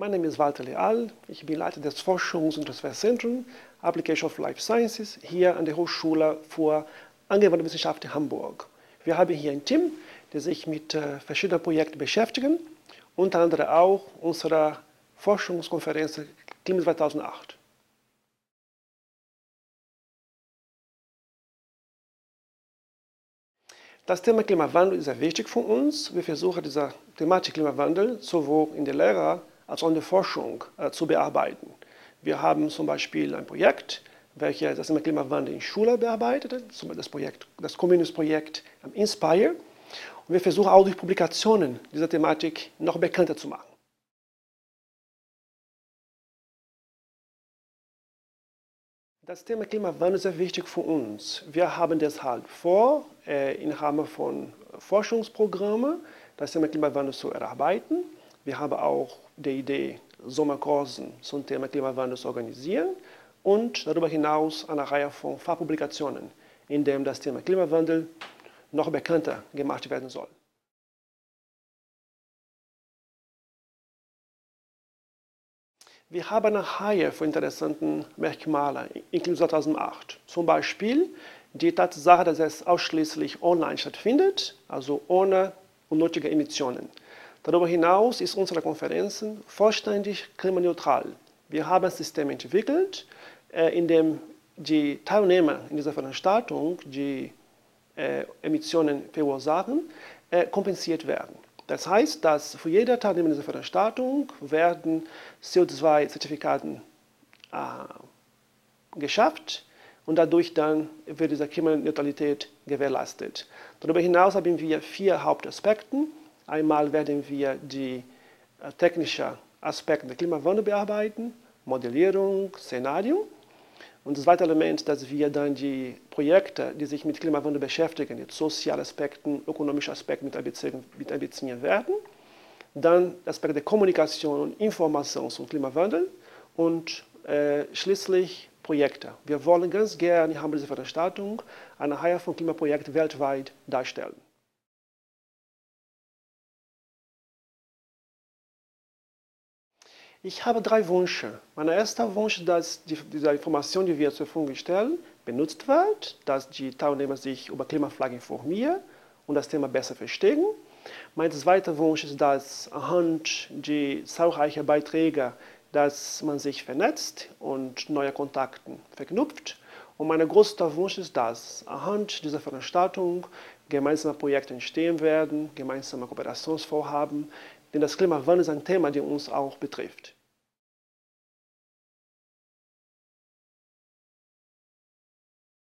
Mein Name ist Walter Leal, ich bin Leiter des Forschungs- und Transferzentrums Application of Life Sciences hier an der Hochschule für Angewandte Wissenschaft in Hamburg. Wir haben hier ein Team, das sich mit äh, verschiedenen Projekten beschäftigt, unter anderem auch unsere Forschungskonferenz Klima 2008. Das Thema Klimawandel ist sehr wichtig für uns. Wir versuchen diese Thematik Klimawandel sowohl in der Lehre als auch in der Forschung äh, zu bearbeiten. Wir haben zum Beispiel ein Projekt, welches das Thema Klimawandel in Schule bearbeitet, zum Beispiel das, Projekt, das Comenius-Projekt Inspire. Und wir versuchen auch durch Publikationen diese Thematik noch bekannter zu machen. Das Thema Klimawandel ist sehr wichtig für uns. Wir haben deshalb vor, äh, im Rahmen von Forschungsprogrammen das Thema Klimawandel zu erarbeiten. Wir haben auch die Idee, Sommerkursen zum Thema Klimawandel zu organisieren und darüber hinaus eine Reihe von Fachpublikationen, in denen das Thema Klimawandel noch bekannter gemacht werden soll. Wir haben eine Reihe von interessanten Merkmalen in Klima 2008. Zum Beispiel die Tatsache, dass es ausschließlich online stattfindet, also ohne unnötige Emissionen. Darüber hinaus ist unsere Konferenz vollständig klimaneutral. Wir haben ein System entwickelt, äh, in dem die Teilnehmer in dieser Veranstaltung, die äh, Emissionen verursachen, äh, kompensiert werden. Das heißt, dass für jede Teilnehmer dieser Veranstaltung werden CO2-Zertifikaten äh, geschafft und dadurch dann wird diese Klimaneutralität gewährleistet. Darüber hinaus haben wir vier Hauptaspekte. Einmal werden wir die äh, technischen Aspekte des Klimawandels bearbeiten, Modellierung, Szenario. Und das zweite Element, dass wir dann die Projekte, die sich mit Klimawandel beschäftigen, die sozialen Aspekte, ökonomischen Aspekte mit einbeziehen, mit einbeziehen werden. Dann der Aspekt der Kommunikation und Information zum Klimawandel und äh, schließlich Projekte. Wir wollen ganz gerne im Rahmen dieser Veranstaltung eine Reihe von Klimaprojekten weltweit darstellen. Ich habe drei Wünsche. Mein erster Wunsch ist, dass die, diese Information, die wir zur Verfügung stellen, benutzt wird, dass die Teilnehmer sich über Klimaflagge informieren und das Thema besser verstehen. Mein zweiter Wunsch ist, dass anhand der zahlreichen Beiträge, dass man sich vernetzt und neue Kontakte verknüpft. Und mein größter Wunsch ist, dass anhand dieser Veranstaltung gemeinsame Projekte entstehen werden, gemeinsame Kooperationsvorhaben, denn das Klimawandel ist ein Thema, das uns auch betrifft.